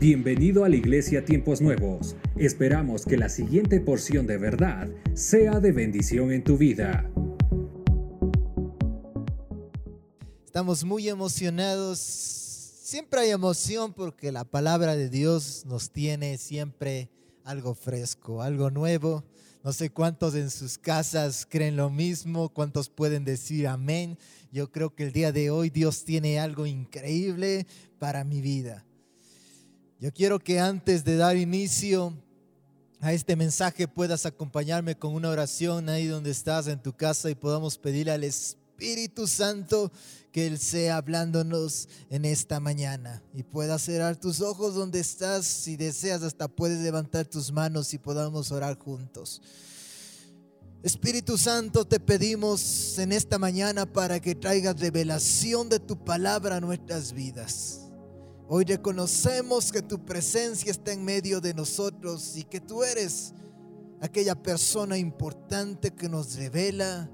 Bienvenido a la Iglesia Tiempos Nuevos. Esperamos que la siguiente porción de verdad sea de bendición en tu vida. Estamos muy emocionados. Siempre hay emoción porque la palabra de Dios nos tiene siempre algo fresco, algo nuevo. No sé cuántos en sus casas creen lo mismo, cuántos pueden decir amén. Yo creo que el día de hoy Dios tiene algo increíble para mi vida. Yo quiero que antes de dar inicio a este mensaje puedas acompañarme con una oración ahí donde estás en tu casa y podamos pedir al Espíritu Santo que Él sea hablándonos en esta mañana. Y puedas cerrar tus ojos donde estás. Si deseas, hasta puedes levantar tus manos y podamos orar juntos. Espíritu Santo, te pedimos en esta mañana para que traigas revelación de tu palabra a nuestras vidas. Hoy reconocemos que tu presencia está en medio de nosotros y que tú eres aquella persona importante que nos revela,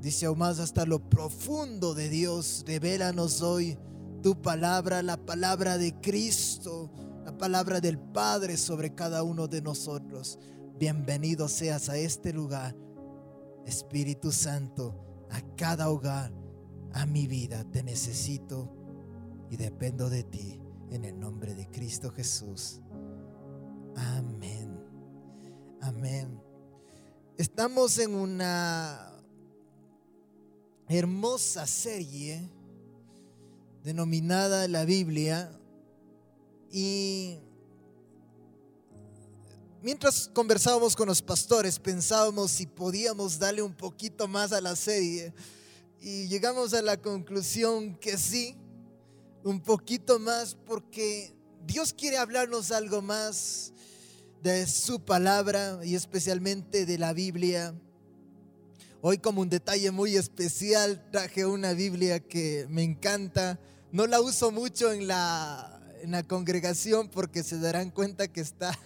dice aún más hasta lo profundo de Dios. Revélanos hoy tu palabra, la palabra de Cristo, la palabra del Padre sobre cada uno de nosotros. Bienvenido seas a este lugar, Espíritu Santo, a cada hogar, a mi vida. Te necesito y dependo de ti en el nombre de Cristo Jesús. Amén. Amén. Estamos en una hermosa serie denominada la Biblia y mientras conversábamos con los pastores pensábamos si podíamos darle un poquito más a la serie y llegamos a la conclusión que sí, un poquito más porque Dios quiere hablarnos algo más de su palabra y especialmente de la Biblia. Hoy como un detalle muy especial traje una Biblia que me encanta. No la uso mucho en la, en la congregación porque se darán cuenta que está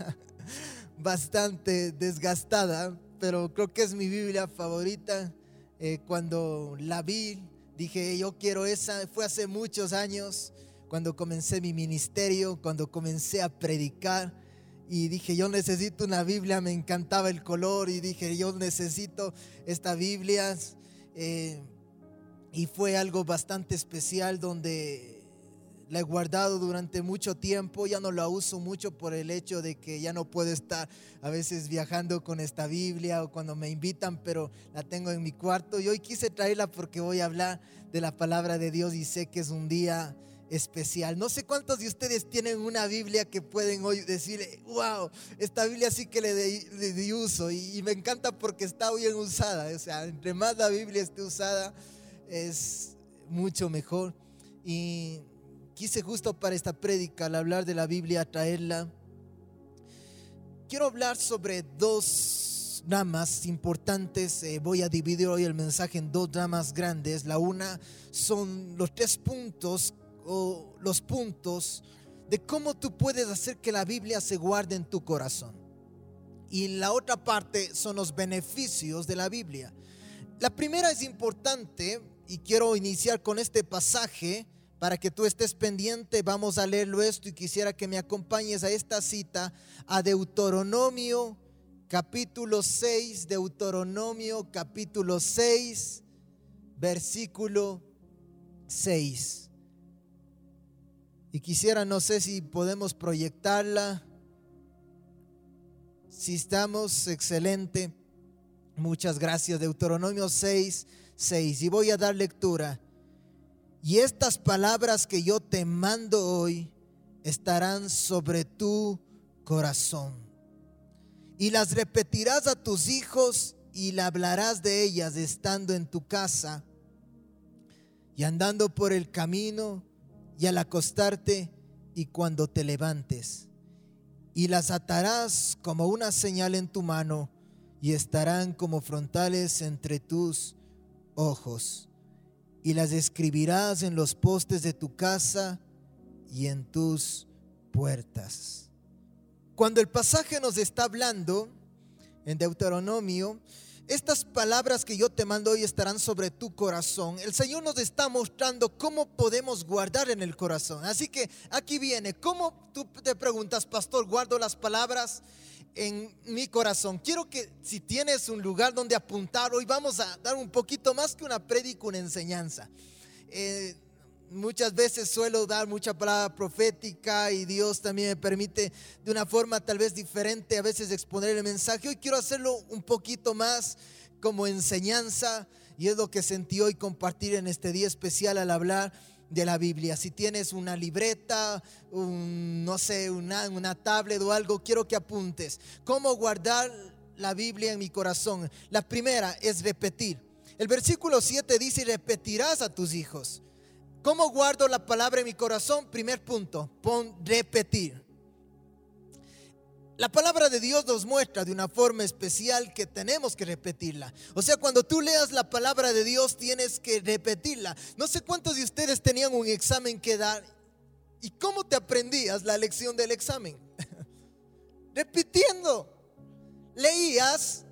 bastante desgastada, pero creo que es mi Biblia favorita. Eh, cuando la vi, Dije, yo quiero esa. Fue hace muchos años cuando comencé mi ministerio, cuando comencé a predicar. Y dije, yo necesito una Biblia. Me encantaba el color. Y dije, yo necesito esta Biblia. Eh, y fue algo bastante especial donde la he guardado durante mucho tiempo, ya no la uso mucho por el hecho de que ya no puedo estar a veces viajando con esta Biblia o cuando me invitan, pero la tengo en mi cuarto y hoy quise traerla porque voy a hablar de la palabra de Dios y sé que es un día especial. No sé cuántos de ustedes tienen una Biblia que pueden hoy decir, wow, esta Biblia sí que le di, uso y, y, me encanta porque está bien usada. O sea, entre más la Biblia esté usada, es mucho mejor. Y quise justo para esta prédica, al hablar de la Biblia, traerla. Quiero hablar sobre dos ramas importantes. Eh, voy a dividir hoy el mensaje en dos ramas grandes. La una son los tres puntos o los puntos de cómo tú puedes hacer que la Biblia se guarde en tu corazón. Y la otra parte son los beneficios de la Biblia. La primera es importante y quiero iniciar con este pasaje para que tú estés pendiente, vamos a leerlo esto y quisiera que me acompañes a esta cita, a Deuteronomio capítulo 6, Deuteronomio capítulo 6, versículo 6. Y quisiera, no sé si podemos proyectarla. Si estamos, excelente. Muchas gracias. Deuteronomio 6, 6. Y voy a dar lectura. Y estas palabras que yo te mando hoy estarán sobre tu corazón. Y las repetirás a tus hijos y le hablarás de ellas estando en tu casa y andando por el camino y al acostarte y cuando te levantes. Y las atarás como una señal en tu mano y estarán como frontales entre tus ojos y las escribirás en los postes de tu casa y en tus puertas. Cuando el pasaje nos está hablando en Deuteronomio, Estas palabras que yo te mando hoy estarán sobre tu corazón. El Señor nos está mostrando cómo podemos guardar en el corazón. Así que aquí viene, ¿cómo tú te preguntas, pastor, guardo las palabras en mi corazón? Quiero que si tienes un lugar donde apuntar, hoy vamos a dar un poquito más que una prédica, una enseñanza. Eh, muchas veces suelo dar mucha palabra profética y Dios también me permite de una forma tal vez diferente a veces exponer el mensaje. Hoy quiero hacerlo un poquito más como enseñanza y es lo que sentí hoy compartir en este día especial al hablar de la Biblia. Si tienes una libreta, no sé, una, una tablet o algo, quiero que apuntes. ¿Cómo guardar la Biblia en mi corazón? La primera es repetir. El versículo 7 dice, repetirás a tus hijos. ¿Cómo guardo la palabra en mi corazón? Primer punto, pon repetir. La palabra de Dios nos muestra de una forma especial que tenemos que repetirla. O sea, cuando tú leas la palabra de Dios tienes que repetirla. No sé cuántos de ustedes tenían un examen que dar. ¿Y cómo te aprendías la lección del examen? Repitiendo. Leías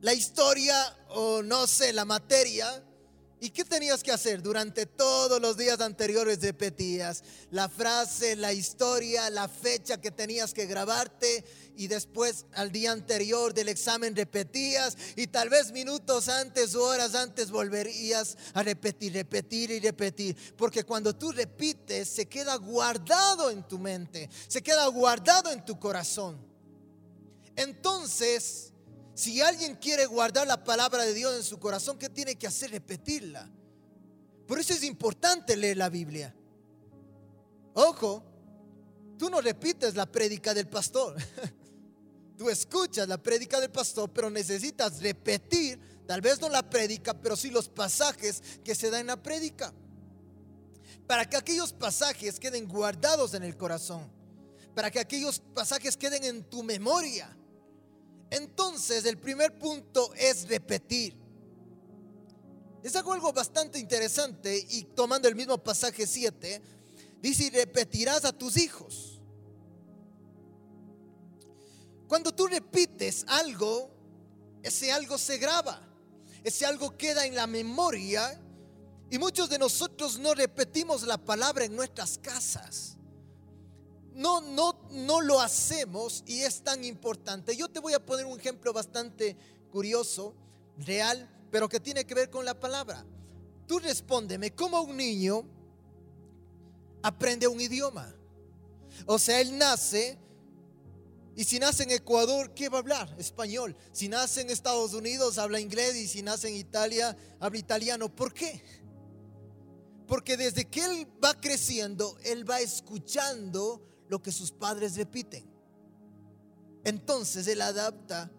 la historia o no sé, la materia ¿Y qué tenías que hacer? Durante todos los días anteriores repetías la frase, la historia, la fecha que tenías que grabarte y después al día anterior del examen repetías y tal vez minutos antes o horas antes volverías a repetir, repetir y repetir. Porque cuando tú repites se queda guardado en tu mente, se queda guardado en tu corazón. Entonces si alguien quiere guardar la palabra de Dios en su corazón, ¿qué tiene que hacer? Repetirla. Por eso es importante leer la Biblia. Ojo, tú no repites la prédica del pastor. Tú escuchas la prédica del pastor, pero necesitas repetir, tal vez no la prédica, pero sí los pasajes que se dan en la prédica. Para que aquellos pasajes queden guardados en el corazón. Para que aquellos pasajes queden en tu memoria. Entonces, el primer punto es repetir. Les hago algo bastante interesante y tomando el mismo pasaje 7, dice, repetirás a tus hijos. Cuando tú repites algo, ese algo se graba, ese algo queda en la memoria y muchos de nosotros no repetimos la palabra en nuestras casas no, no, no lo hacemos y es tan importante. Yo te voy a poner un ejemplo bastante curioso, real, pero que tiene que ver con la palabra. Tú respóndeme, ¿cómo un niño aprende un idioma? O sea, él nace y si nace en Ecuador, ¿qué va a hablar? Español. Si nace en Estados Unidos, habla inglés y si nace en Italia, habla italiano. ¿Por qué? Porque desde que él va creciendo, él va escuchando lo que sus padres repiten. Entonces él adapta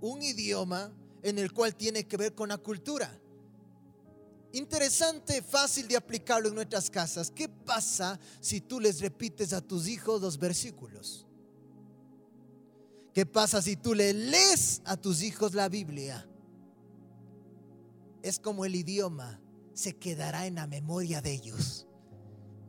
un idioma en el cual tiene que ver con la cultura. Interesante, fácil de aplicarlo en nuestras casas. ¿Qué pasa si tú les repites a tus hijos los versículos? ¿Qué pasa si tú le lees a tus hijos la Biblia? Es como el idioma se quedará en la memoria de ellos,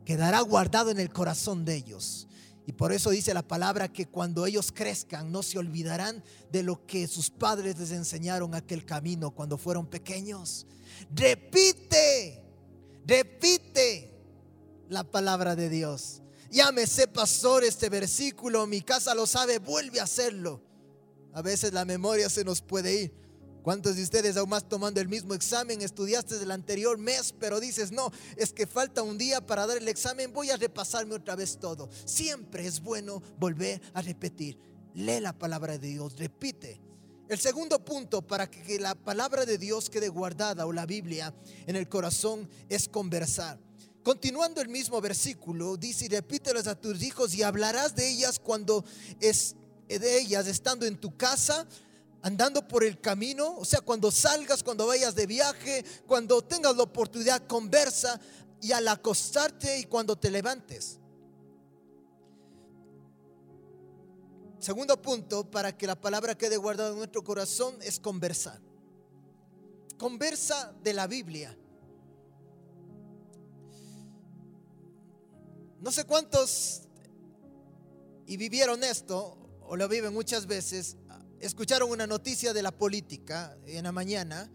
quedará guardado en el corazón de ellos. Y por eso dice la palabra que cuando ellos crezcan no se olvidarán de lo que sus padres les enseñaron aquel camino cuando fueron pequeños. Repite, repite la palabra de Dios. Llámese pastor este versículo, mi casa lo sabe, vuelve a hacerlo. A veces la memoria se nos puede ir. ¿Cuántos de ustedes aún más tomando el mismo examen estudiaste del anterior mes, pero dices, no, es que falta un día para dar el examen, voy a repasarme otra vez todo? Siempre es bueno volver a repetir. Lee la palabra de Dios, repite. El segundo punto para que la palabra de Dios quede guardada o la Biblia en el corazón es conversar. Continuando el mismo versículo, dice, y repítelas a tus hijos y hablarás de ellas cuando es de ellas estando en tu casa andando por el camino, o sea, cuando salgas, cuando vayas de viaje, cuando tengas la oportunidad, conversa y al acostarte y cuando te levantes. Segundo punto, para que la palabra quede guardada en nuestro corazón, es conversar. Conversa de la Biblia. No sé cuántos y vivieron esto, o lo viven muchas veces, escucharon una noticia de la política en la mañana,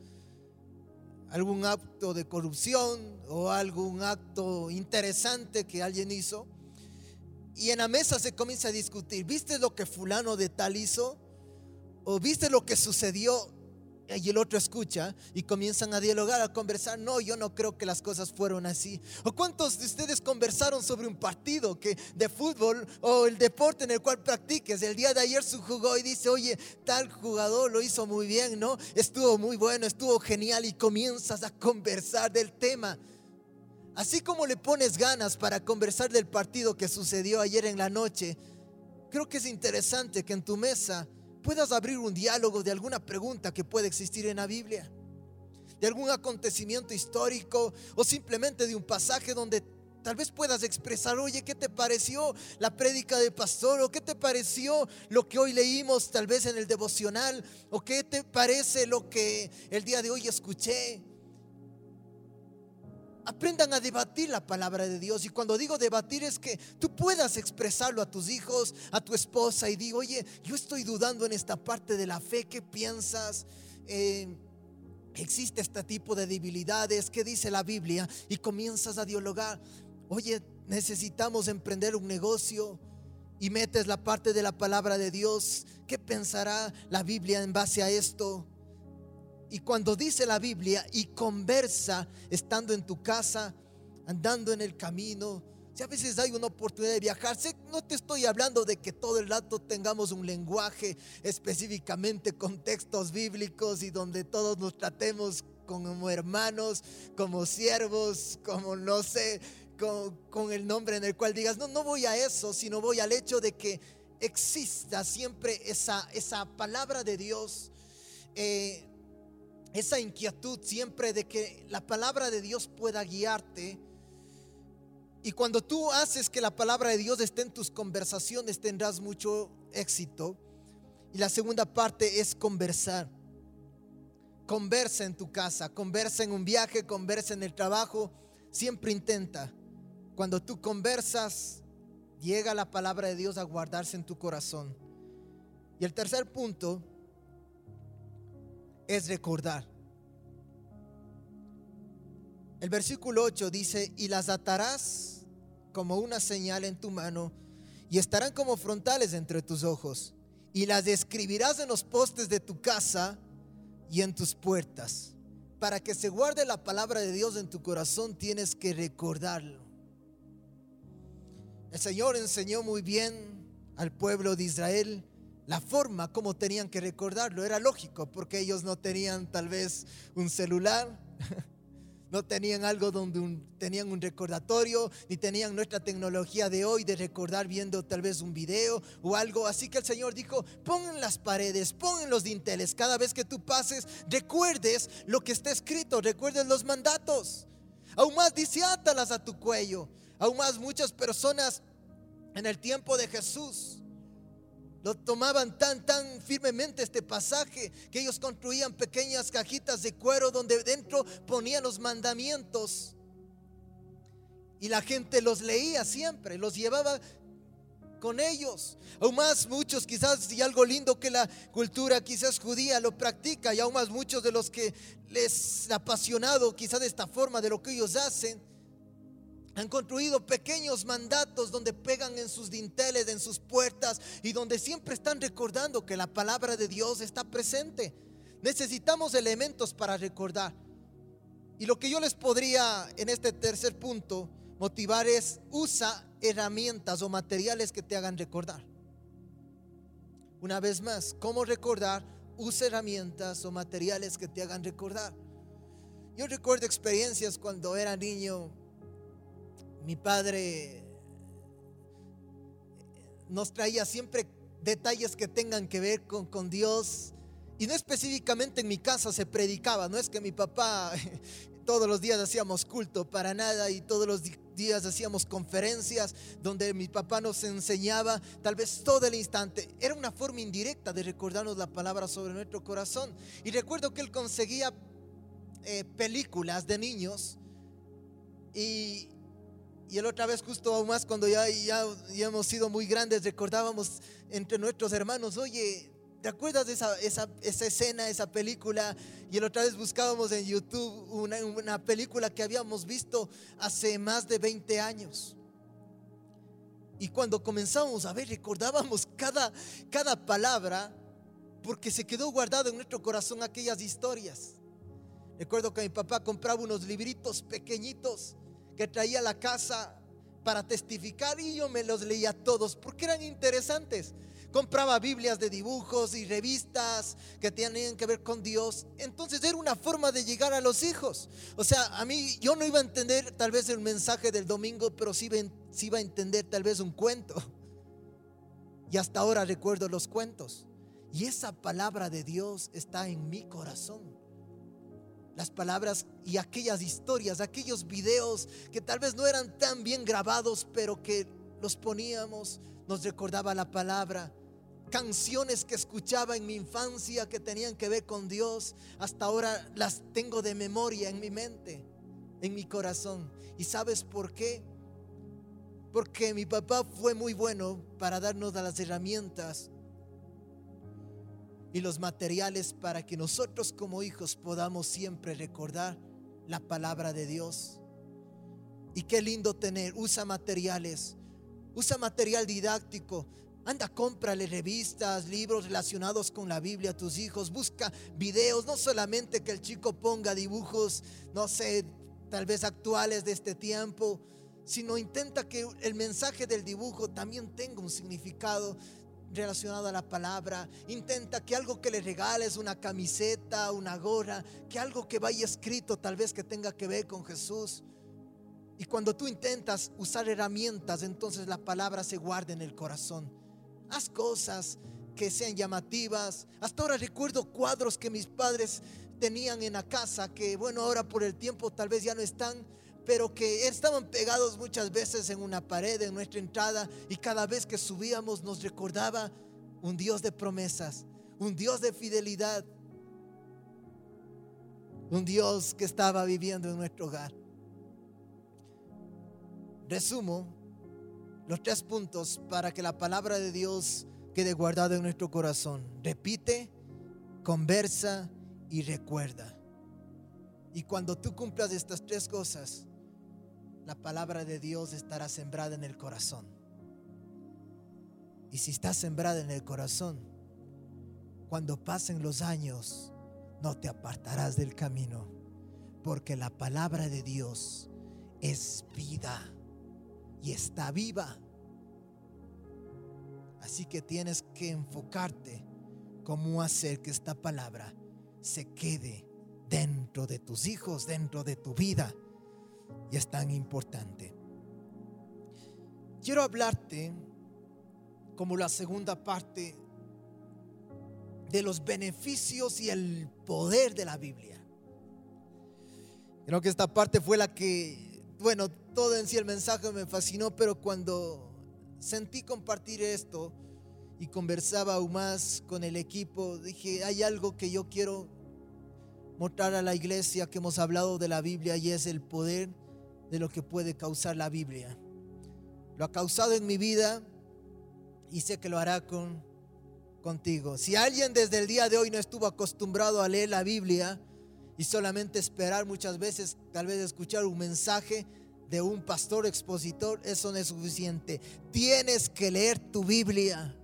algún acto de corrupción o algún acto interesante que alguien hizo, y en la mesa se comienza a discutir, ¿viste lo que fulano de tal hizo? ¿O viste lo que sucedió? Y el otro escucha y comienzan a dialogar, a conversar. No, yo no creo que las cosas fueron así. ¿O cuántos de ustedes conversaron sobre un partido que, de fútbol o el deporte en el cual practiques? El día de ayer su jugó y dice, oye, tal jugador lo hizo muy bien, ¿no? Estuvo muy bueno, estuvo genial y comienzas a conversar del tema. Así como le pones ganas para conversar del partido que sucedió ayer en la noche, creo que es interesante que en tu mesa puedas abrir un diálogo de alguna pregunta que puede existir en la Biblia, de algún acontecimiento histórico o simplemente de un pasaje donde tal vez puedas expresar, oye, ¿qué te pareció la prédica del pastor? ¿O qué te pareció lo que hoy leímos tal vez en el devocional? ¿O qué te parece lo que el día de hoy escuché? Aprendan a debatir la palabra de Dios. Y cuando digo debatir es que tú puedas expresarlo a tus hijos, a tu esposa y digo, oye, yo estoy dudando en esta parte de la fe, ¿qué piensas? Eh, existe este tipo de debilidades, ¿qué dice la Biblia? Y comienzas a dialogar, oye, necesitamos emprender un negocio y metes la parte de la palabra de Dios, ¿qué pensará la Biblia en base a esto? Y cuando dice la Biblia y conversa estando en tu casa, andando en el camino, si a veces hay una oportunidad de viajar, no te estoy hablando de que todo el rato tengamos un lenguaje específicamente con textos bíblicos y donde todos nos tratemos como hermanos, como siervos, como no sé, con, el nombre en el cual digas, no, no voy a eso, sino voy al hecho de que exista siempre esa, esa palabra de Dios. Eh, esa inquietud siempre de que la palabra de Dios pueda guiarte. Y cuando tú haces que la palabra de Dios esté en tus conversaciones, tendrás mucho éxito. Y la segunda parte es conversar. Conversa en tu casa, conversa en un viaje, conversa en el trabajo. Siempre intenta. Cuando tú conversas, llega la palabra de Dios a guardarse en tu corazón. Y el tercer punto es recordar. El versículo 8 dice, y las atarás como una señal en tu mano y estarán como frontales entre tus ojos y las escribirás en los postes de tu casa y en tus puertas. Para que se guarde la palabra de Dios en tu corazón tienes que recordarlo. El Señor enseñó muy bien al pueblo de Israel la forma como tenían que recordarlo. Era lógico porque ellos no tenían tal vez un celular, no tenían algo donde tenían un recordatorio, ni tenían nuestra tecnología de hoy de recordar viendo tal vez un video o algo. Así que el Señor dijo, pon las paredes, pon los dinteles, cada vez que tú pases, recuerdes lo que está escrito, recuerdes los mandatos. Aún más dice, átalas a tu cuello. Aún más muchas personas en el tiempo de Jesús lo tomaban tan, tan firmemente este pasaje que ellos construían pequeñas cajitas de cuero donde dentro ponían los mandamientos. Y la gente los leía siempre, los llevaba con ellos. Aún más muchos quizás y algo lindo que la cultura quizás judía lo practica y aún más muchos de los que les apasionado quizás de esta forma de lo que ellos hacen han construido pequeños mandatos donde pegan en sus dinteles, en sus puertas y donde siempre están recordando que la palabra de Dios está presente. Necesitamos elementos para recordar. Y lo que yo les podría en este tercer punto motivar es usa herramientas o materiales que te hagan recordar. Una vez más, ¿cómo recordar? Usa herramientas o materiales que te hagan recordar. Yo recuerdo experiencias cuando era niño mi padre nos traía siempre detalles que tengan que ver con, Dios. Y no específicamente en mi casa se predicaba, no es que mi papá todos los días hacíamos culto para nada y todos los días hacíamos conferencias donde mi papá nos enseñaba tal vez todo el instante. Era una forma indirecta de recordarnos la palabra sobre nuestro corazón. Y recuerdo que él conseguía eh, películas de niños y, y el otra vez, justo aún más, cuando ya, ya, hemos sido muy grandes, recordábamos entre nuestros hermanos, oye, ¿Te acuerdas de esa, esa, esa, escena, esa película? Y la otra vez buscábamos en YouTube una, una, película que habíamos visto hace más de 20 años. Y cuando comenzamos a ver, recordábamos cada, cada palabra porque se quedó guardado en nuestro corazón aquellas historias. Recuerdo que mi papá compraba unos libritos pequeñitos que traía a la casa para testificar y yo me los leía todos porque eran interesantes. Compraba Biblias de dibujos y revistas que tenían que ver con Dios. Entonces era una forma de llegar a los hijos. O sea, a mí yo no iba a entender tal vez el mensaje del domingo, pero sí iba a entender tal vez un cuento. Y hasta ahora recuerdo los cuentos. Y esa palabra de Dios está en mi corazón. Las palabras y aquellas historias, aquellos videos que tal vez no eran tan bien grabados, pero que los poníamos, nos recordaba la palabra. Canciones que escuchaba en mi infancia que tenían que ver con Dios, hasta ahora las tengo de memoria en mi mente, en mi corazón. ¿Y sabes por qué? Porque mi papá fue muy bueno para darnos las herramientas y los materiales para que nosotros como hijos podamos siempre recordar la palabra de Dios. Y qué lindo tener, usa materiales, usa material didáctico. Anda, cómprale revistas, libros relacionados con la Biblia a tus hijos. Busca videos, no solamente que el chico ponga dibujos, no sé, tal vez actuales de este tiempo, sino intenta que el mensaje del dibujo también tenga un significado relacionado a la palabra. Intenta que algo que le regales, una camiseta, una gorra, que algo que vaya escrito tal vez que tenga que ver con Jesús. Y cuando tú intentas usar herramientas, entonces la palabra se guarda en el corazón. Haz cosas que sean llamativas. Hasta ahora recuerdo cuadros que mis padres tenían en la casa, que bueno, ahora por el tiempo tal vez ya no están, pero que estaban pegados muchas veces en una pared en nuestra entrada y cada vez que subíamos nos recordaba un Dios de promesas, un Dios de fidelidad, un Dios que estaba viviendo en nuestro hogar. Resumo los tres puntos para que la palabra de Dios quede guardada en nuestro corazón. Repite, conversa y recuerda. Y cuando tú cumplas estas tres cosas, la palabra de Dios estará sembrada en el corazón. Y si está sembrada en el corazón, cuando pasen los años, no te apartarás del camino, porque la palabra de Dios es vida y está viva. Así que tienes que enfocarte cómo hacer que esta palabra se quede dentro de tus hijos, dentro de tu vida y es tan importante. Quiero hablarte como la segunda parte de los beneficios y el poder de la Biblia. Creo que esta parte fue la que, bueno, todo en sí el mensaje me fascinó, pero cuando sentí compartir esto y conversaba aún más con el equipo, dije, hay algo que yo quiero mostrar a la iglesia que hemos hablado de la Biblia y es el poder de lo que puede causar la Biblia. Lo ha causado en mi vida y sé que lo hará con, contigo. Si alguien desde el día de hoy no estuvo acostumbrado a leer la Biblia y solamente esperar muchas veces, tal vez escuchar un mensaje de un pastor expositor, eso no es suficiente. Tienes que leer tu Biblia.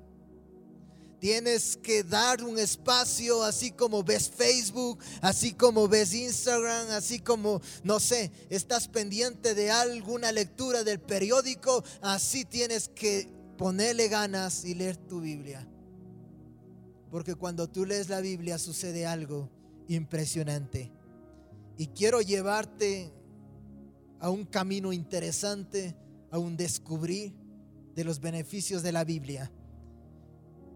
Tienes que dar un espacio, así como ves Facebook, así como ves Instagram, así como, no sé, estás pendiente de alguna lectura del periódico, así tienes que ponerle ganas y leer tu Biblia. Porque cuando tú lees la Biblia sucede algo impresionante. Y quiero llevarte a un camino interesante, a un descubrir de los beneficios de la Biblia.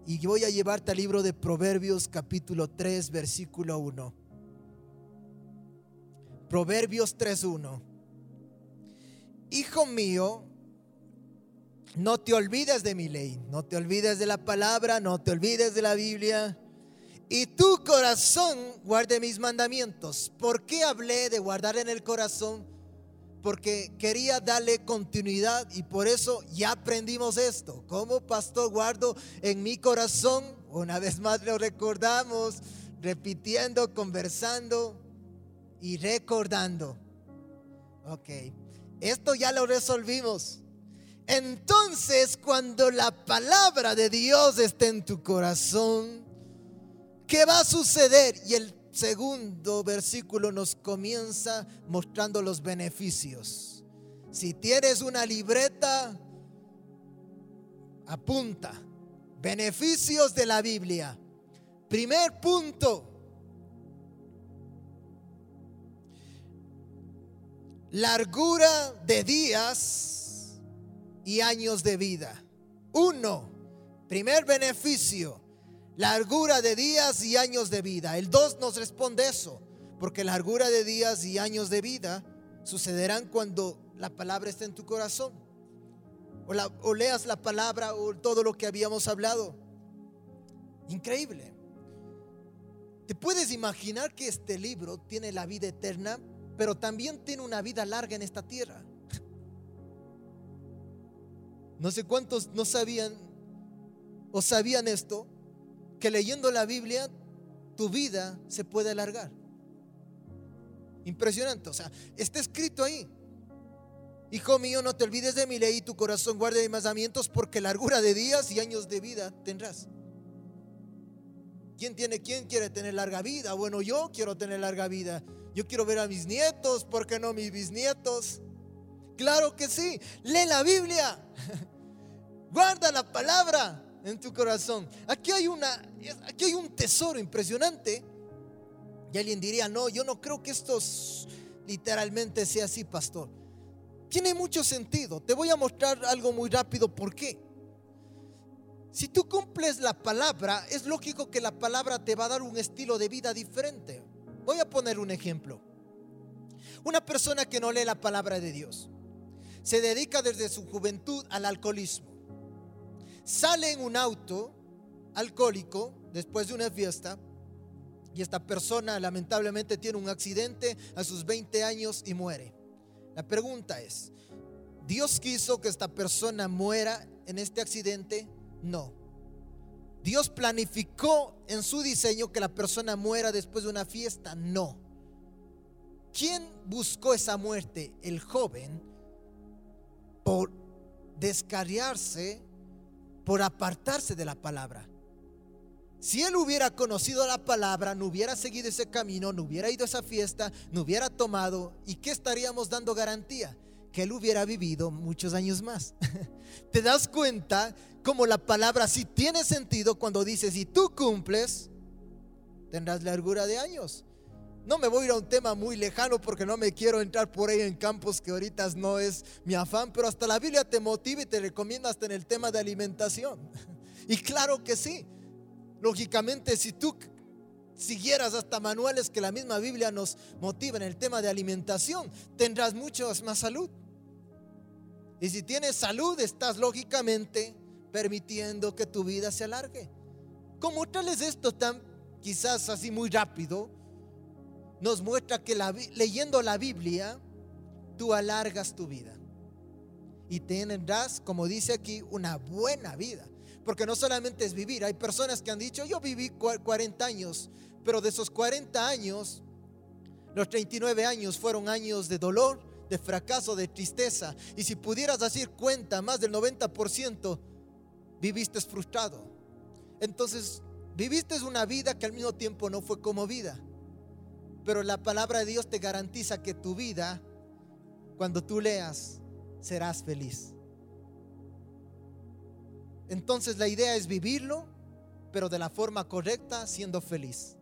Y voy a llevarte al libro de Proverbios capítulo 3, versículo 1. Proverbios 3.1. Hijo mío, no te olvides de mi ley, no te olvides de la palabra, no te olvides de la Biblia. Y tu corazón guarde mis mandamientos. ¿Por qué hablé de guardar en el corazón? Porque quería darle continuidad y por eso ya aprendimos esto. Como pastor guardo en mi corazón Una vez más lo recordamos, repitiendo, conversando y recordando. Ok, esto ya lo resolvimos. Entonces, cuando la palabra de Dios esté en tu corazón, ¿qué va a suceder? Y el segundo versículo nos comienza mostrando los beneficios. Si tienes una libreta, apunta. Beneficios de la Biblia. Primer punto. Largura de días y años de vida. Uno. Primer beneficio largura de días y años de vida. El 2 nos responde eso, porque largura de días y años de vida sucederán cuando la palabra esté en tu corazón. O, leas la palabra o todo lo que habíamos hablado. Increíble. ¿Te puedes imaginar que este libro tiene la vida eterna, pero también tiene una vida larga en esta tierra? No sé cuántos no sabían o sabían esto, que leyendo la Biblia tu vida se puede alargar. Impresionante, o sea, está escrito ahí. Hijo mío, no te olvides de mi ley y tu corazón guarde mis mandamientos porque largura de días y años de vida tendrás. ¿Quién tiene quién quiere tener larga vida? Bueno, yo quiero tener larga vida. Yo quiero ver a mis nietos, ¿por qué no mis bisnietos? Claro que sí. Lee la Biblia. Guarda la palabra en tu corazón. Aquí hay, una, aquí hay un tesoro impresionante. Y alguien diría, no, yo no creo que esto literalmente sea así, pastor. Tiene mucho sentido. Te voy a mostrar algo muy rápido. ¿Por qué? Si tú cumples la palabra, es lógico que la palabra te va a dar un estilo de vida diferente. Voy a poner un ejemplo. Una persona que no lee la palabra de Dios se dedica desde su juventud al alcoholismo sale en un auto alcohólico después de una fiesta y esta persona lamentablemente tiene un accidente a sus 20 años y muere. La pregunta es, ¿Dios quiso que esta persona muera en este accidente? No. ¿Dios planificó en su diseño que la persona muera después de una fiesta? No. ¿Quién buscó esa muerte? El joven por descarriarse por apartarse de la palabra. Si él hubiera conocido la palabra, no hubiera seguido ese camino, no hubiera ido a esa fiesta, no hubiera tomado, ¿y qué estaríamos dando garantía? Que él hubiera vivido muchos años más. ¿Te das cuenta cómo la palabra sí tiene sentido cuando dice, si tú cumples, tendrás largura de años? No me voy a ir a un tema muy lejano porque no me quiero entrar por ahí en campos que ahorita no es mi afán, pero hasta la Biblia te motiva y te recomienda hasta en el tema de alimentación. Y claro que sí. Lógicamente, si tú siguieras hasta manuales que la misma Biblia nos motiva en el tema de alimentación, tendrás mucho más salud. Y si tienes salud, estás lógicamente permitiendo que tu vida se alargue. ¿Cómo tal es esto tan quizás así muy rápido? Nos muestra que leyendo la Biblia, tú alargas tu vida. Y tendrás, como dice aquí, una buena vida. Porque no solamente es vivir, hay personas que han dicho, yo viví 40 años, pero de esos 40 años, los 39 años fueron años de dolor, de fracaso, de tristeza. Y si pudieras decir cuenta, más del 90% viviste frustrado. Entonces, viviste una vida que al mismo tiempo no fue como vida. Pero la palabra de Dios te garantiza que tu vida, cuando tú leas, serás feliz. Entonces la idea es vivirlo, pero de la forma correcta, siendo feliz.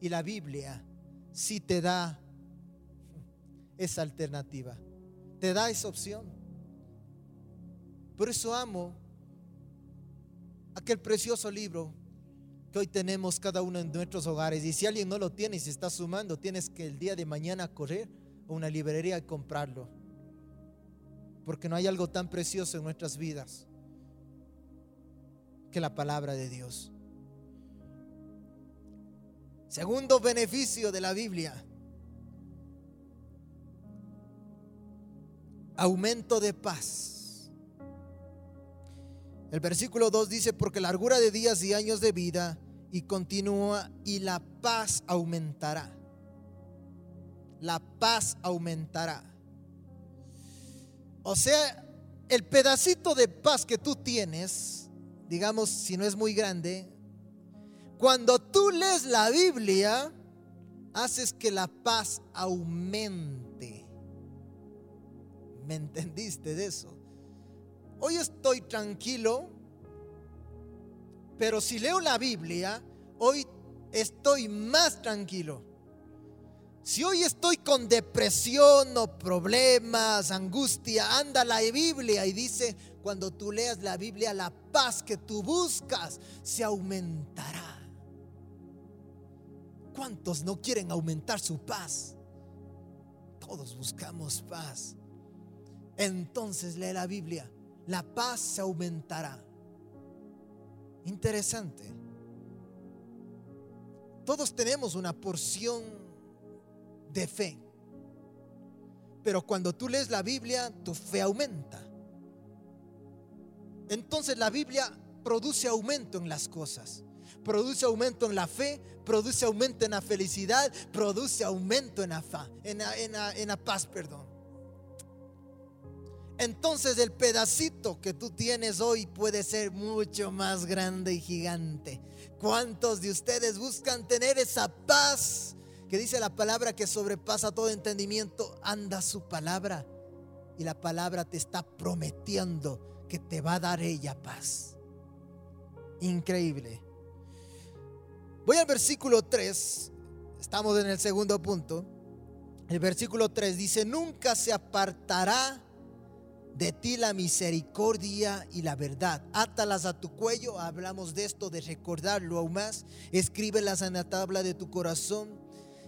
Y la Biblia sí te da esa alternativa, te da esa opción. Por eso amo aquel precioso libro que hoy tenemos cada uno en nuestros hogares. Y si alguien no lo tiene y se está sumando, tienes que el día de mañana correr a una librería y comprarlo. Porque no hay algo tan precioso en nuestras vidas que la palabra de Dios. Segundo beneficio de la Biblia. Aumento de paz. El versículo 2 dice, porque largura de días y años de vida y continúa y la paz aumentará. La paz aumentará. O sea, el pedacito de paz que tú tienes, digamos, si no es muy grande, cuando tú lees la Biblia, haces que la paz aumente. ¿Me entendiste de eso? Hoy estoy tranquilo, pero si leo la Biblia, hoy estoy más tranquilo. Si hoy estoy con depresión o problemas, angustia, anda la Biblia y dice, cuando tú leas la Biblia, la paz que tú buscas se aumentará. ¿Cuántos no quieren aumentar su paz? Todos buscamos paz. Entonces lee la Biblia la paz se aumentará. Interesante. Todos tenemos una porción de fe. Pero cuando tú lees la Biblia, tu fe aumenta. Entonces la Biblia produce aumento en las cosas. Produce aumento en la fe, produce aumento en la felicidad, produce aumento en la, en en la paz, perdón entonces el pedacito que tú tienes hoy puede ser mucho más grande y gigante. ¿Cuántos de ustedes buscan tener esa paz que dice la palabra que sobrepasa todo entendimiento? Anda su palabra y la palabra te está prometiendo que te va a dar ella paz. Increíble. Voy al versículo 3, estamos en el segundo punto. El versículo 3 dice, nunca se apartará de ti la misericordia y la verdad. Átalas a tu cuello, hablamos de esto, de recordarlo aún más. Escríbelas en la tabla de tu corazón.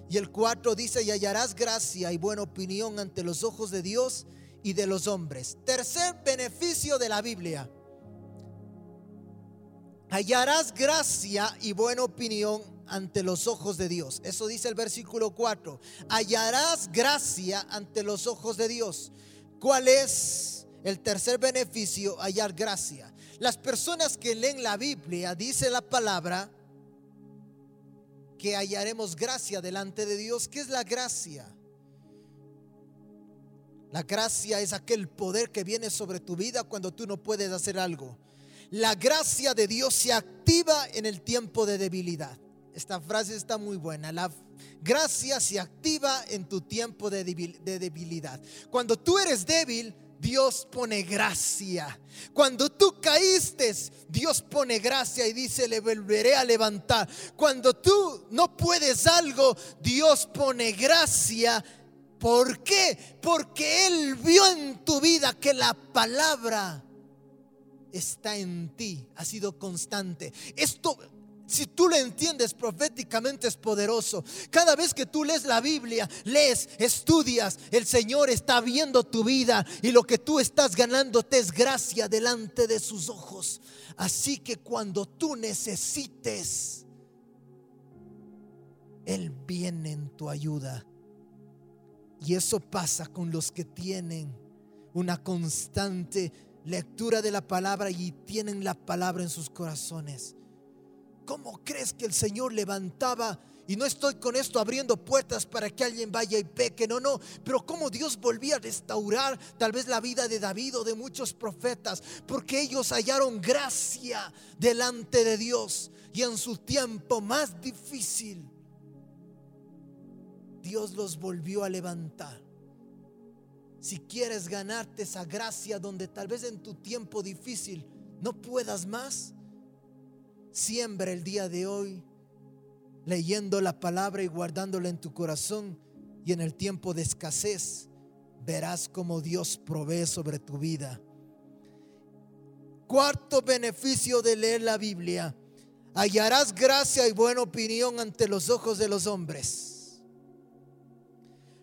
Y el 4 dice, y hallarás gracia y buena opinión ante los ojos de Dios y de los hombres. Tercer beneficio de la Biblia. Hallarás gracia y buena opinión ante los ojos de Dios. Eso dice el versículo 4. Hallarás gracia ante los ojos de Dios. ¿Cuál es el tercer beneficio? Hallar gracia. Las personas que leen la Biblia, dice la palabra, que hallaremos gracia delante de Dios. ¿Qué es la gracia? La gracia es aquel poder que viene sobre tu vida cuando tú no puedes hacer algo. La gracia de Dios se activa en el tiempo de debilidad. Esta frase está muy buena. La gracia se activa en tu tiempo de debilidad. Cuando tú eres débil, Dios pone gracia. Cuando tú caíste, Dios pone gracia y dice, le volveré a levantar. Cuando tú no puedes algo, Dios pone gracia. ¿Por qué? Porque Él vio en tu vida que la palabra está en ti, ha sido constante. Esto si tú lo entiendes proféticamente es poderoso. Cada vez que tú lees la Biblia, lees, estudias, el Señor está viendo tu vida y lo que tú estás ganando te es gracia delante de sus ojos. Así que cuando tú necesites, Él viene en tu ayuda. Y eso pasa con los que tienen una constante lectura de la palabra y tienen la palabra en sus corazones. ¿Cómo crees que el Señor levantaba? Y no estoy con esto abriendo puertas para que alguien vaya y peque, no, no. Pero cómo Dios volvía a restaurar tal vez la vida de David o de muchos profetas, porque ellos hallaron gracia delante de Dios. Y en su tiempo más difícil, Dios los volvió a levantar. Si quieres ganarte esa gracia donde tal vez en tu tiempo difícil no puedas más, Siembra el día de hoy leyendo la palabra y guardándola en tu corazón y en el tiempo de escasez verás como Dios provee sobre tu vida. Cuarto beneficio de leer la Biblia. Hallarás gracia y buena opinión ante los ojos de los hombres.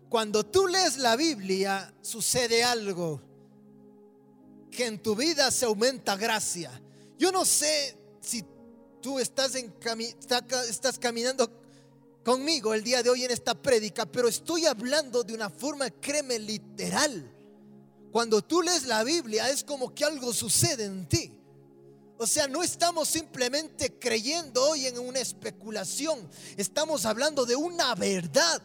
Cuando tú lees la Biblia, sucede algo que en tu vida se aumenta gracia. Yo no sé tú estás, en estás caminando conmigo el día de hoy en esta prédica, pero estoy hablando de una forma, créeme, literal. Cuando tú lees la Biblia es como que algo sucede en ti. O sea, no estamos simplemente creyendo hoy en una especulación, estamos hablando de una verdad.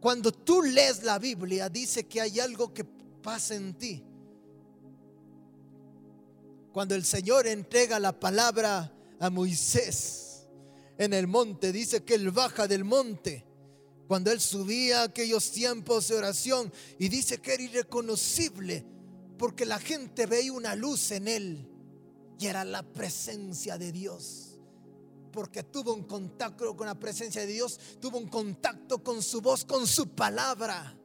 Cuando tú lees la Biblia, dice que hay algo que pasa en ti. Cuando el Señor entrega la palabra a Moisés en el monte, dice que él baja del monte. Cuando él subía aquellos tiempos de oración y dice que era irreconocible porque la gente veía una luz en él y era la presencia de Dios. Porque tuvo un contacto con la presencia de Dios, tuvo un contacto con su voz, con su palabra.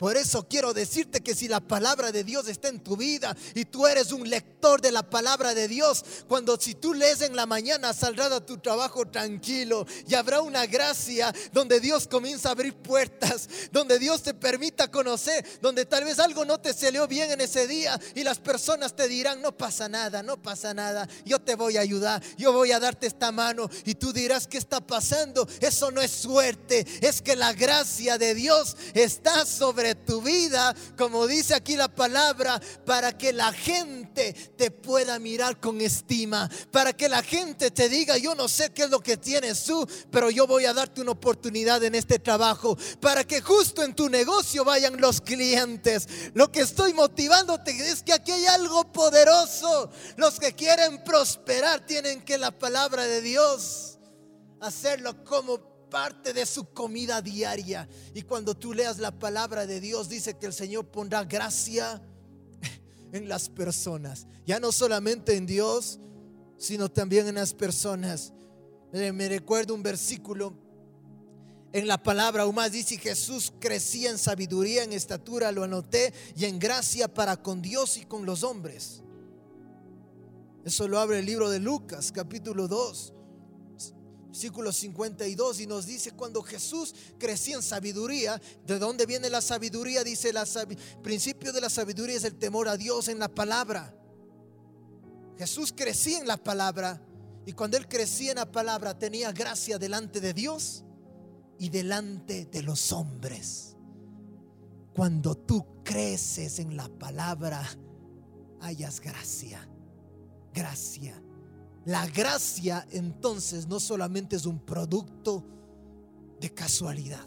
Por eso quiero decirte que si la palabra de Dios está en tu vida y tú eres un lector de la palabra de Dios, cuando si tú lees en la mañana saldrás a tu trabajo tranquilo y habrá una gracia donde Dios comienza a abrir puertas, donde Dios te permita conocer, donde tal vez algo no te salió bien en ese día y las personas te dirán, no pasa nada, no pasa nada, yo te voy a ayudar, yo voy a darte esta mano y tú dirás, ¿qué está pasando? Eso no es suerte, es que la gracia de Dios está sobre tu vida, como dice aquí la palabra, para que la gente te pueda mirar con estima, para que la gente te diga, yo no sé qué es lo que tienes tú, pero yo voy a darte una oportunidad en este trabajo, para que justo en tu negocio vayan los clientes. Lo que estoy motivándote es que aquí hay algo poderoso. Los que quieren prosperar tienen que la palabra de Dios hacerlo como parte de su comida diaria. Y cuando tú leas la palabra de Dios, dice que el Señor pondrá gracia en las personas. Ya no solamente en Dios, sino también en las personas. Me recuerdo un versículo en la palabra, más dice Jesús crecía en sabiduría, en estatura, lo anoté, y en gracia para con Dios y con los hombres. Eso lo abre el libro de Lucas, capítulo 2 versículo 52 y nos dice cuando Jesús crecía en sabiduría, ¿de dónde viene la sabiduría? Dice, el principio de la sabiduría es el temor a Dios en la palabra. Jesús crecía en la palabra y cuando él crecía en la palabra tenía gracia delante de Dios y delante de los hombres. Cuando tú creces en la palabra, hayas gracia, gracia la gracia entonces no solamente es un producto de casualidad.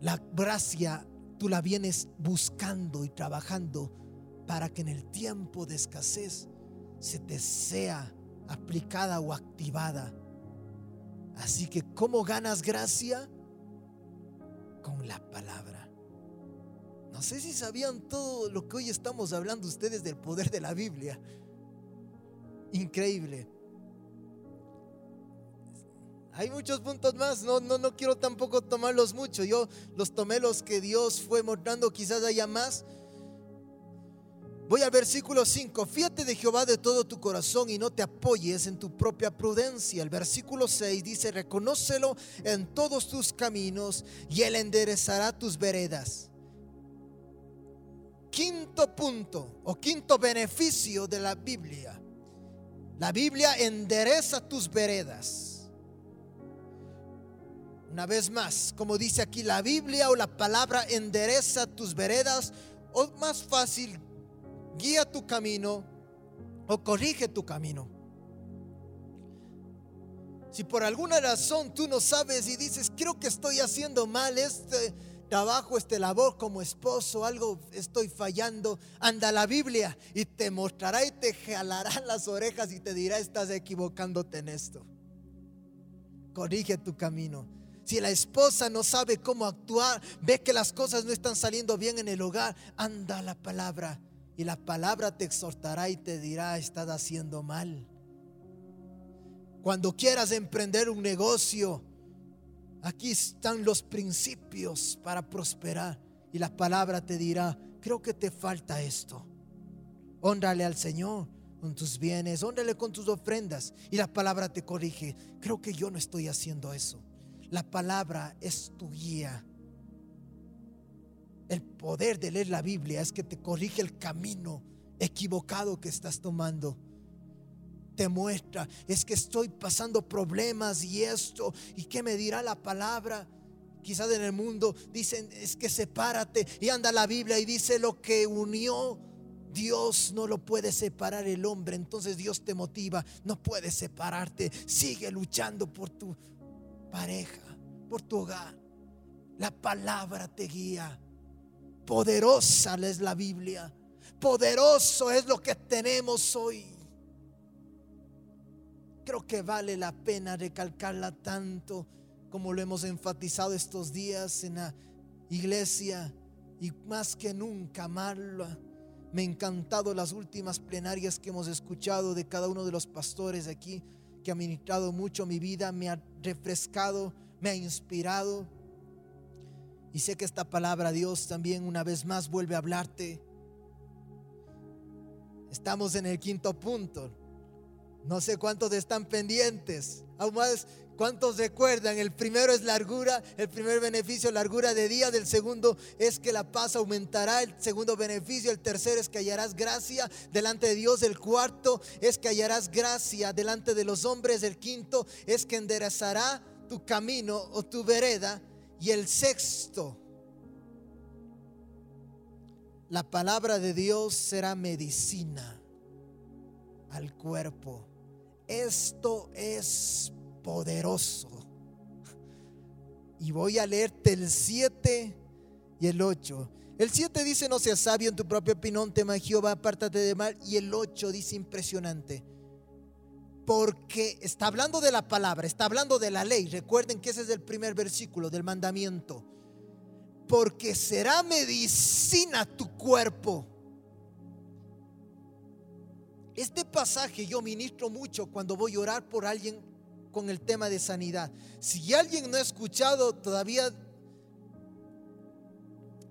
La gracia tú la vienes buscando y trabajando para que en el tiempo de escasez se te sea aplicada o activada. Así que, ¿cómo ganas gracia? Con la palabra. No sé si sabían todo lo que hoy estamos hablando ustedes del poder de la Biblia increíble. Hay muchos puntos más, no, no, no quiero tampoco tomarlos mucho. Yo los tomé los que Dios fue mostrando, quizás haya más. Voy al versículo 5. Fíjate de Jehová de todo tu corazón y no te apoyes en tu propia prudencia. El versículo 6 dice, reconócelo en todos tus caminos y él enderezará tus veredas. Quinto punto o quinto beneficio de la Biblia la Biblia endereza tus veredas. Una vez más, como dice aquí, la Biblia o la palabra endereza tus veredas o más fácil, guía tu camino o corrige tu camino. Si por alguna razón tú no sabes y dices, creo que estoy haciendo mal este trabajo, este labor como esposo, algo estoy fallando, anda la Biblia y te mostrará y te jalará las orejas y te dirá, estás equivocándote en esto. Corrige tu camino. Si la esposa no sabe cómo actuar, ve que las cosas no están saliendo bien en el hogar, anda la palabra y la palabra te exhortará y te dirá, estás haciendo mal. Cuando quieras emprender un negocio, Aquí están los principios para prosperar. Y la palabra te dirá, creo que te falta esto. Honrale al Señor con tus bienes, honrale con tus ofrendas. Y la palabra te corrige, creo que yo no estoy haciendo eso. La palabra es tu guía. El poder de leer la Biblia es que te corrige el camino equivocado que estás tomando te muestra, es que estoy pasando problemas y esto, y qué me dirá la palabra. Quizás en el mundo dicen, es que sepárate, y anda la Biblia y dice lo que unió Dios no lo puede separar el hombre, entonces Dios te motiva, no puedes separarte, sigue luchando por tu pareja, por tu hogar. La palabra te guía. Poderosa es la Biblia. Poderoso es lo que tenemos hoy. Creo que vale la pena recalcarla tanto como lo hemos enfatizado estos días en la iglesia y más que nunca amarla. Me ha encantado las últimas plenarias que hemos escuchado de cada uno de los pastores aquí, que ha ministrado mucho mi vida, me ha refrescado, me ha inspirado. Y sé que esta palabra Dios también una vez más vuelve a hablarte. Estamos en el quinto punto. No sé cuántos están pendientes. Aún más, ¿cuántos recuerdan? El primero es largura, el primer beneficio, largura de día. Del segundo es que la paz aumentará. El segundo beneficio, el tercero es que hallarás gracia delante de Dios. El cuarto es que hallarás gracia delante de los hombres. El quinto es que enderezará tu camino o tu vereda. Y el sexto, la palabra de Dios será medicina al cuerpo. Esto es poderoso. Y voy a leerte el 7 y el 8. El 7 dice, no seas sabio en tu propio opinión, tema Jehová, apártate de mal. Y el 8 dice, impresionante. Porque está hablando de la palabra, está hablando de la ley. Recuerden que ese es el primer versículo del mandamiento. Porque será medicina tu cuerpo. Este pasaje yo ministro mucho cuando voy a orar por alguien con el tema de sanidad. Si alguien no ha escuchado todavía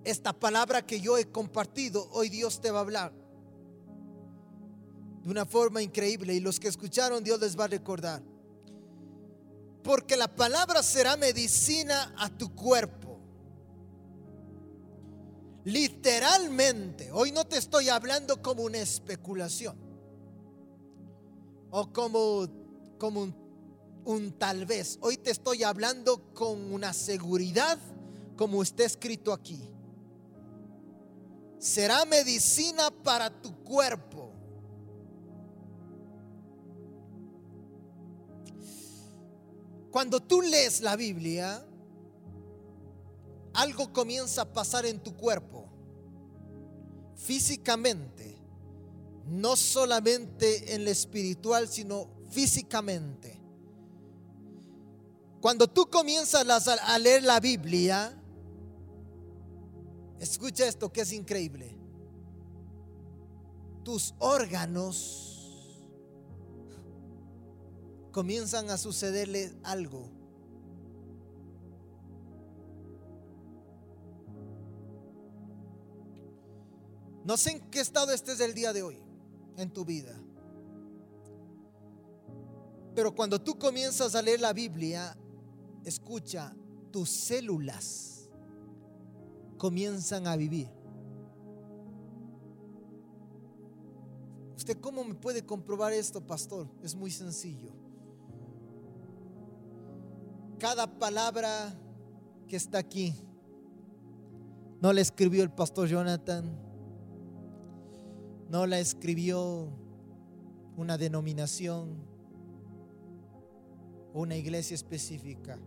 esta palabra que yo he compartido, hoy Dios te va a hablar de una forma increíble y los que escucharon Dios les va a recordar. Porque la palabra será medicina a tu cuerpo. Literalmente, hoy no te estoy hablando como una especulación o como, como un, un tal vez. Hoy te estoy hablando con una seguridad como está escrito aquí. Será medicina para tu cuerpo. Cuando tú lees la Biblia, algo comienza a pasar en tu cuerpo, físicamente, no solamente en lo espiritual, sino físicamente. Cuando tú comienzas a leer la Biblia, escucha esto que es increíble. Tus órganos comienzan a sucederle algo. No sé en qué estado estés el día de hoy en tu vida. Pero cuando tú comienzas a leer la Biblia, escucha, tus células comienzan a vivir. ¿Usted cómo me puede comprobar esto, pastor? Es muy sencillo cada palabra que está aquí no la escribió el pastor Jonathan, no la escribió una denominación, una iglesia específica.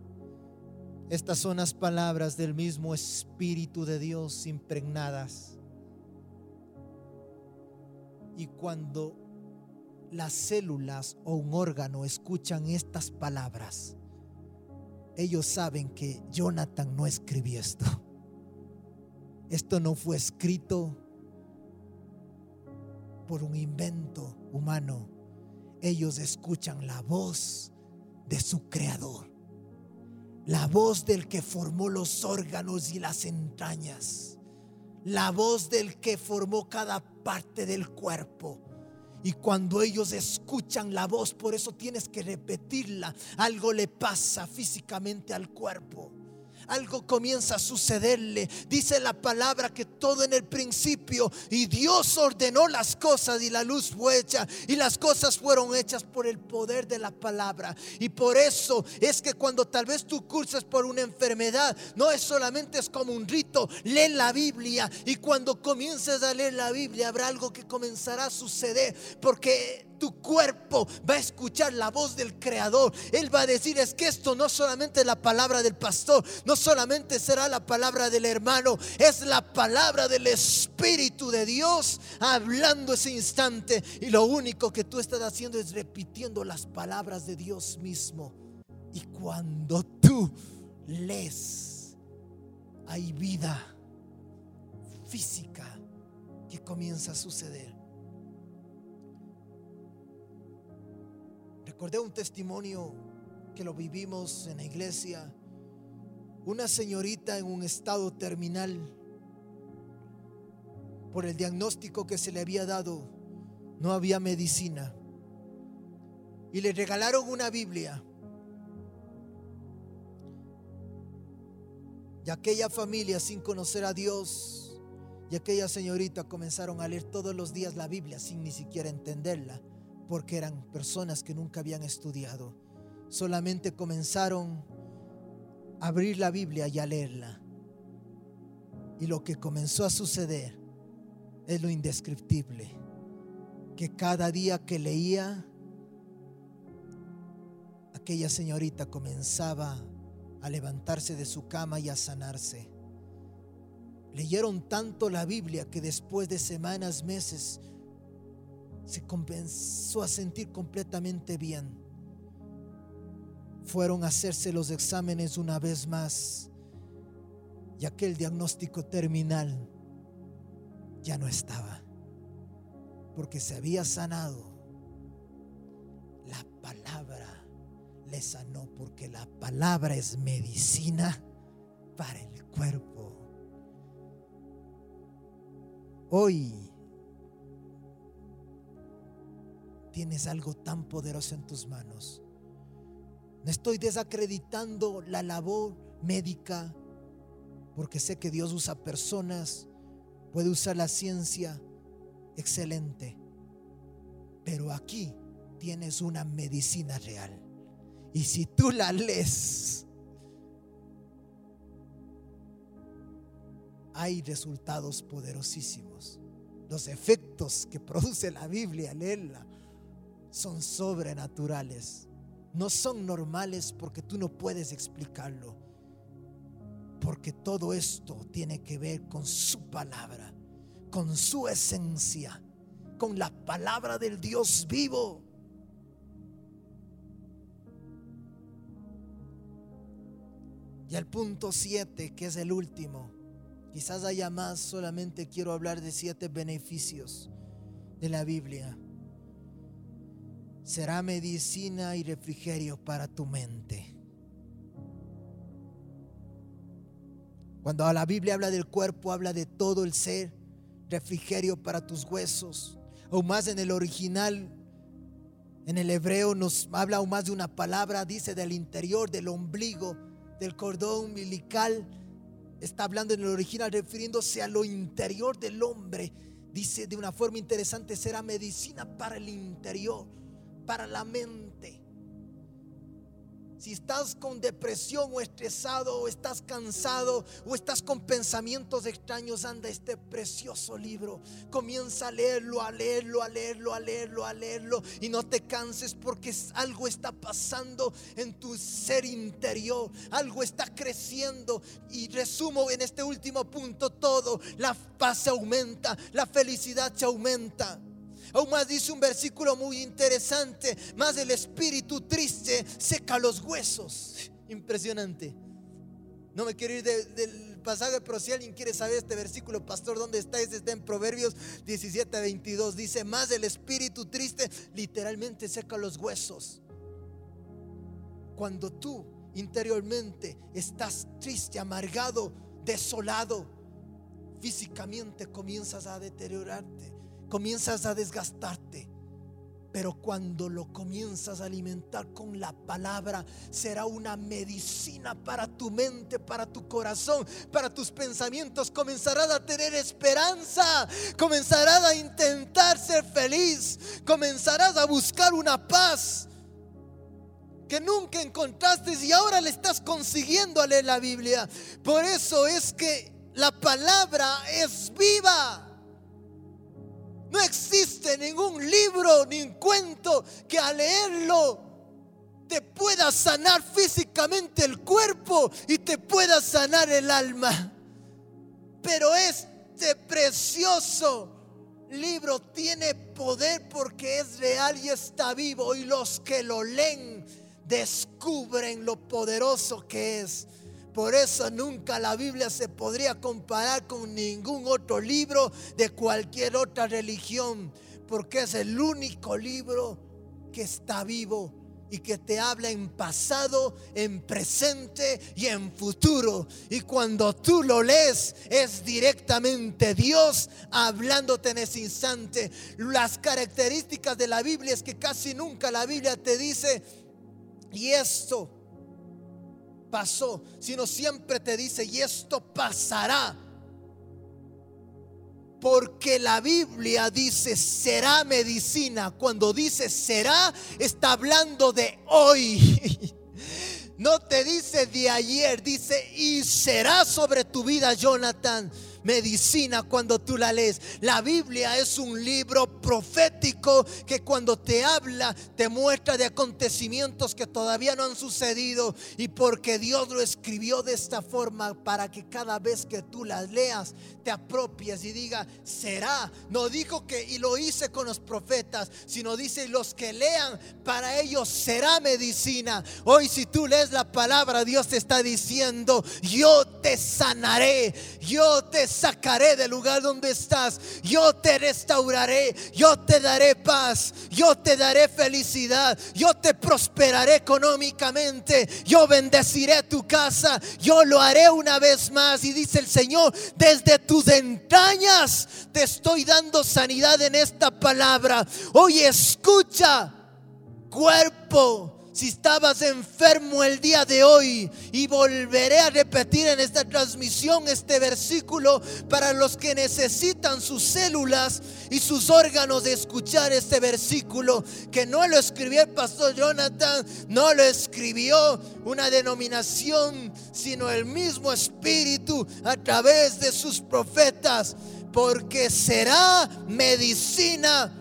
Estas son las palabras del mismo Espíritu de Dios impregnadas. Y cuando las células o un órgano escuchan estas palabras, ellos saben que Jonathan no escribió esto. Esto no fue escrito por un invento humano. Ellos escuchan la voz de su creador. La voz del que formó los órganos y las entrañas. La voz del que formó cada parte del cuerpo y cuando ellos escuchan la voz, por eso tienes que repetirla, algo le pasa físicamente al cuerpo. Algo comienza a sucederle. Dice la palabra que todo en el principio y Dios ordenó las cosas y la luz fue hecha y las cosas fueron hechas por el poder de la palabra. Y por eso es que cuando tal vez tú curses por una enfermedad, no es solamente es como un rito, lee la Biblia y cuando comiences a leer la Biblia habrá algo que comenzará a suceder porque tu cuerpo va a escuchar la voz del Creador. Él va a decir, es que esto no solamente es la palabra del pastor, no solamente será la palabra del hermano, es la palabra del Espíritu de Dios hablando ese instante. Y lo único que tú estás haciendo es repitiendo las palabras de Dios mismo. Y cuando tú lees, hay vida física que comienza a suceder. Recordé un testimonio que lo vivimos en la iglesia. Una señorita en un estado terminal por el diagnóstico que se le había dado, no había medicina. Y le regalaron una Biblia. Y aquella familia, sin conocer a Dios, y aquella señorita comenzaron a leer todos los días la Biblia sin ni siquiera entenderla porque eran personas que nunca habían estudiado. Solamente comenzaron a abrir la Biblia y a leerla. Y lo que comenzó a suceder es lo indescriptible. Que cada día que leía, aquella señorita comenzaba a levantarse de su cama y a sanarse. Leyeron tanto la Biblia que después de semanas, meses, se comenzó a sentir completamente bien. Fueron a hacerse los exámenes una vez más y aquel diagnóstico terminal ya no estaba, porque se había sanado. La palabra le sanó, porque la palabra es medicina para el cuerpo. Hoy tienes algo tan poderoso en tus manos. No estoy desacreditando la labor médica porque sé que Dios usa personas, puede usar la ciencia, excelente. Pero aquí tienes una medicina real. Y si tú la lees, hay resultados poderosísimos. Los efectos que produce la Biblia, leerla, son sobrenaturales. No son normales porque tú no puedes explicarlo. Porque todo esto tiene que ver con su palabra, con su esencia, con la palabra del Dios vivo. Y al punto 7, que es el último, quizás haya más, solamente quiero hablar de siete beneficios de la Biblia será medicina y refrigerio para tu mente. Cuando la Biblia habla del cuerpo, habla de todo el ser, refrigerio para tus huesos. O más en el original, en el hebreo nos habla aún más de una palabra, dice del interior, del ombligo, del cordón umbilical. Está hablando en el original refiriéndose a lo interior del hombre. Dice de una forma interesante, será medicina para el interior para la mente. Si estás con depresión o estresado o estás cansado o estás con pensamientos extraños, anda este precioso libro. Comienza a leerlo, a leerlo, a leerlo, a leerlo, a leerlo. Y no te canses porque algo está pasando en tu ser interior. Algo está creciendo. Y resumo en este último punto todo. La paz se aumenta, la felicidad se aumenta. Aún más dice un versículo muy interesante, más el espíritu triste seca los huesos. Impresionante. No me quiero ir del pasaje, pero si alguien quiere saber este versículo, pastor, ¿dónde está? Este está en Proverbios 17, 22. Dice, más el espíritu triste literalmente seca los huesos. Cuando tú interiormente estás triste, amargado, desolado, físicamente comienzas a deteriorarte comienzas a desgastarte. Pero cuando lo comienzas a alimentar con la palabra, será una medicina para tu mente, para tu corazón, para tus pensamientos. Comenzarás a tener esperanza, comenzarás a intentar ser feliz, comenzarás a buscar una paz que nunca encontraste y ahora le estás consiguiendo a leer la Biblia. Por eso es que la palabra es viva. No existe ningún libro ni cuento que al leerlo te pueda sanar físicamente el cuerpo y te pueda sanar el alma. Pero este precioso libro tiene poder porque es real y está vivo y los que lo leen descubren lo poderoso que es. Por eso nunca la Biblia se podría comparar con ningún otro libro de cualquier otra religión, porque es el único libro que está vivo y que te habla en pasado, en presente y en futuro. Y cuando tú lo lees, es directamente Dios hablándote en ese instante. Las características de la Biblia es que casi nunca la Biblia te dice, y esto pasó, sino siempre te dice, y esto pasará. Porque la Biblia dice será medicina. Cuando dice será, está hablando de hoy. No te dice de ayer, dice y será sobre tu vida, Jonathan medicina cuando tú la lees. La Biblia es un libro profético que cuando te habla te muestra de acontecimientos que todavía no han sucedido y porque Dios lo escribió de esta forma para que cada vez que tú las leas te apropies y diga, será. No dijo que y lo hice con los profetas, sino dice, los que lean, para ellos será medicina. Hoy si tú lees la palabra, Dios te está diciendo, yo te sanaré, yo te sacaré del lugar donde estás, yo te restauraré, yo te daré paz, yo te daré felicidad, yo te prosperaré económicamente, yo bendeciré tu casa, yo lo haré una vez más. Y dice el Señor, desde tus entrañas te estoy dando sanidad en esta palabra. Hoy escucha, cuerpo si estabas enfermo el día de hoy, y volveré a repetir en esta transmisión este versículo para los que necesitan sus células y sus órganos de escuchar este versículo, que no lo escribió el pastor Jonathan, no lo escribió una denominación, sino el mismo Espíritu a través de sus profetas, porque será medicina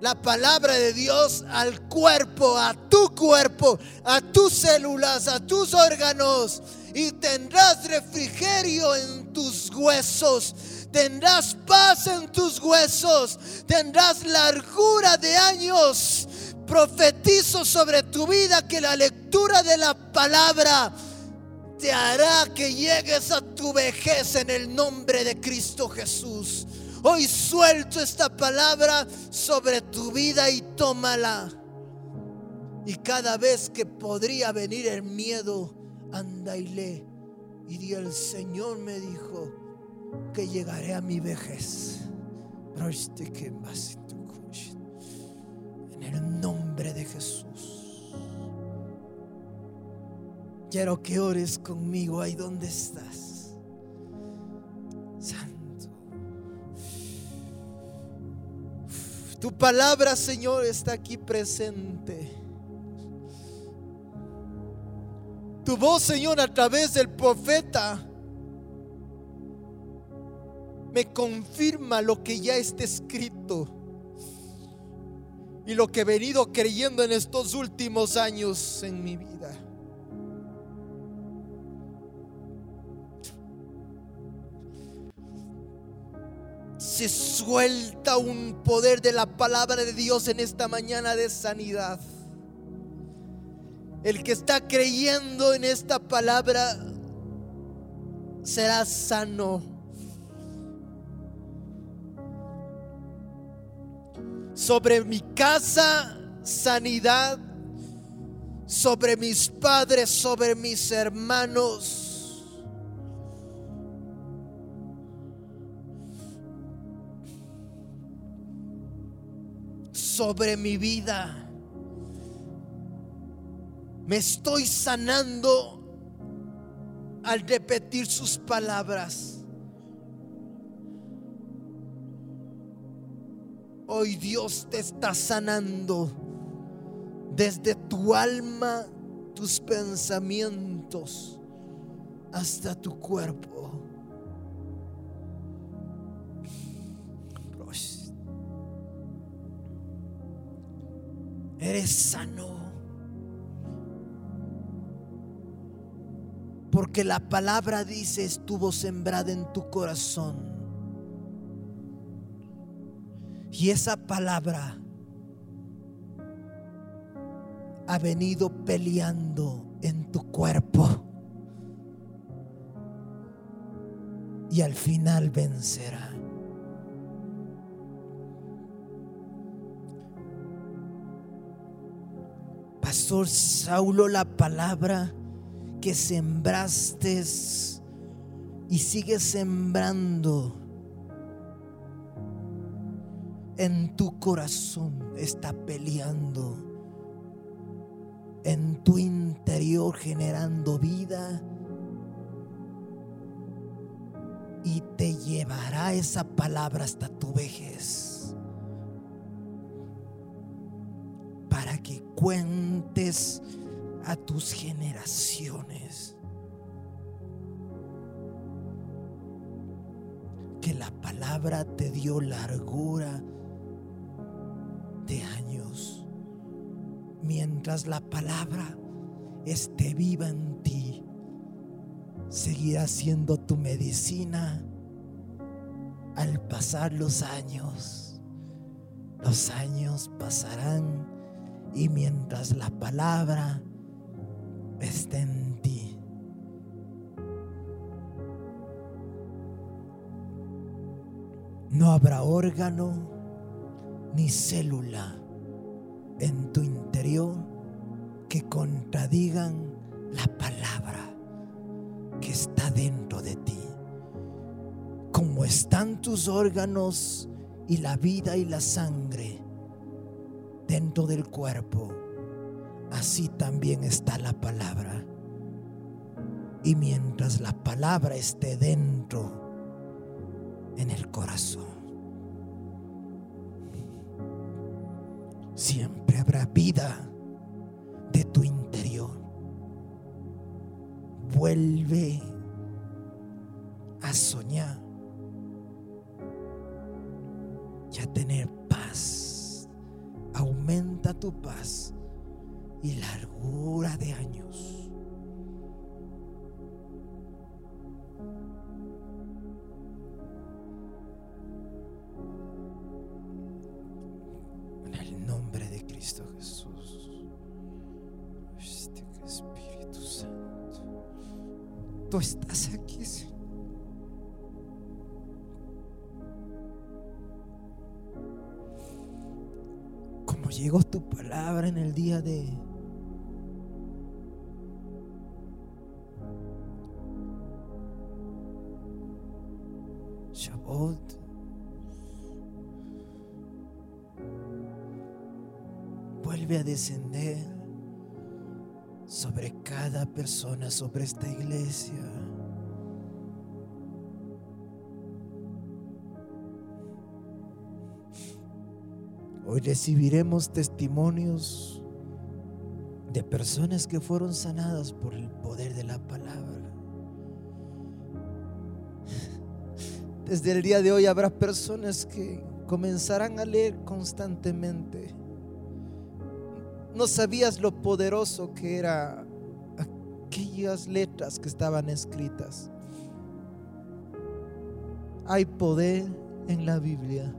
la palabra de Dios al cuerpo, a tu cuerpo, a tus células, a tus órganos. Y tendrás refrigerio en tus huesos. Tendrás paz en tus huesos. Tendrás largura de años. Profetizo sobre tu vida que la lectura de la palabra te hará que llegues a tu vejez en el nombre de Cristo Jesús. Hoy suelto esta palabra sobre tu vida y tómala. Y cada vez que podría venir el miedo, anda y lee. Y di el Señor me dijo que llegaré a mi vejez. Este en el nombre de Jesús. Quiero que ores conmigo ahí donde estás. Santo. Tu palabra, Señor, está aquí presente. Tu voz, Señor, a través del profeta, me confirma lo que ya está escrito y lo que he venido creyendo en estos últimos años en mi vida. Se suelta un poder de la palabra de Dios en esta mañana de sanidad. El que está creyendo en esta palabra será sano. Sobre mi casa, sanidad. Sobre mis padres, sobre mis hermanos sobre mi vida. Me estoy sanando al repetir sus palabras. Hoy Dios te está sanando desde tu alma, tus pensamientos, hasta tu cuerpo. Eres sano. Porque la palabra dice estuvo sembrada en tu corazón. Y esa palabra ha venido peleando en tu cuerpo. Y al final vencerá. Saulo, la palabra que sembraste y sigues sembrando en tu corazón está peleando, en tu interior generando vida y te llevará esa palabra hasta tu vejez cuentes a tus generaciones. Que la palabra te dio largura de años. Mientras la palabra esté viva en ti, seguirá siendo tu medicina al pasar los años. Los años pasarán y mientras la palabra esté en ti. No habrá órgano ni célula en tu interior que contradigan la palabra que está dentro de ti. Como están tus órganos y la vida y la sangre dentro del cuerpo, así también está la palabra. Y mientras la palabra esté dentro, en el corazón, siempre habrá vida de tu interior. Vuelve a soñar y a tener paz. Aumenta tu paz y largura de años. En el nombre de Cristo Jesús. Este Espíritu Santo. Tú estás aquí, Señor. En el día de Shabbat. Vuelve a descender sobre cada persona, sobre esta iglesia. Hoy recibiremos testimonios de personas que fueron sanadas por el poder de la palabra. Desde el día de hoy habrá personas que comenzarán a leer constantemente. No sabías lo poderoso que era aquellas letras que estaban escritas. Hay poder en la Biblia.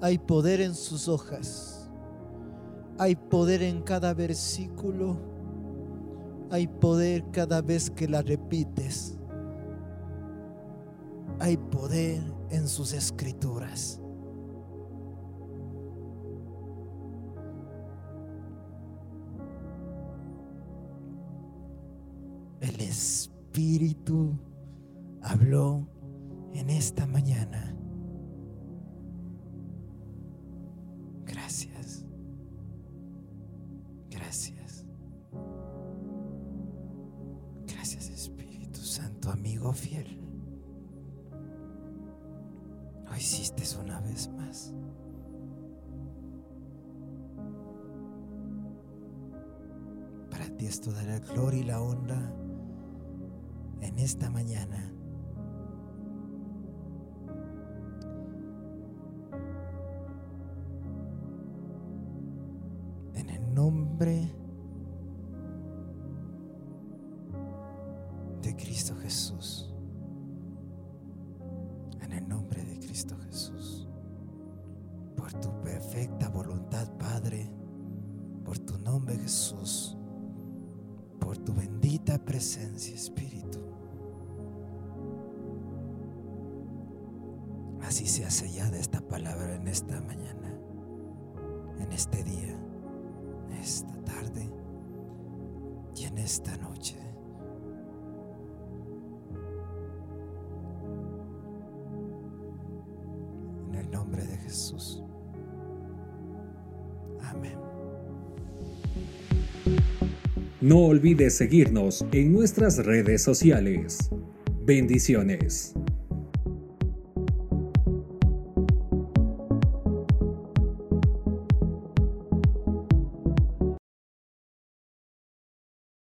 Hay poder en sus hojas. Hay poder en cada versículo. Hay poder cada vez que la repites. Hay poder en sus escrituras. El Espíritu habló en esta mañana. Esta mañana. Sea sellada esta palabra en esta mañana, en este día, en esta tarde y en esta noche. En el nombre de Jesús. Amén. No olvides seguirnos en nuestras redes sociales. Bendiciones.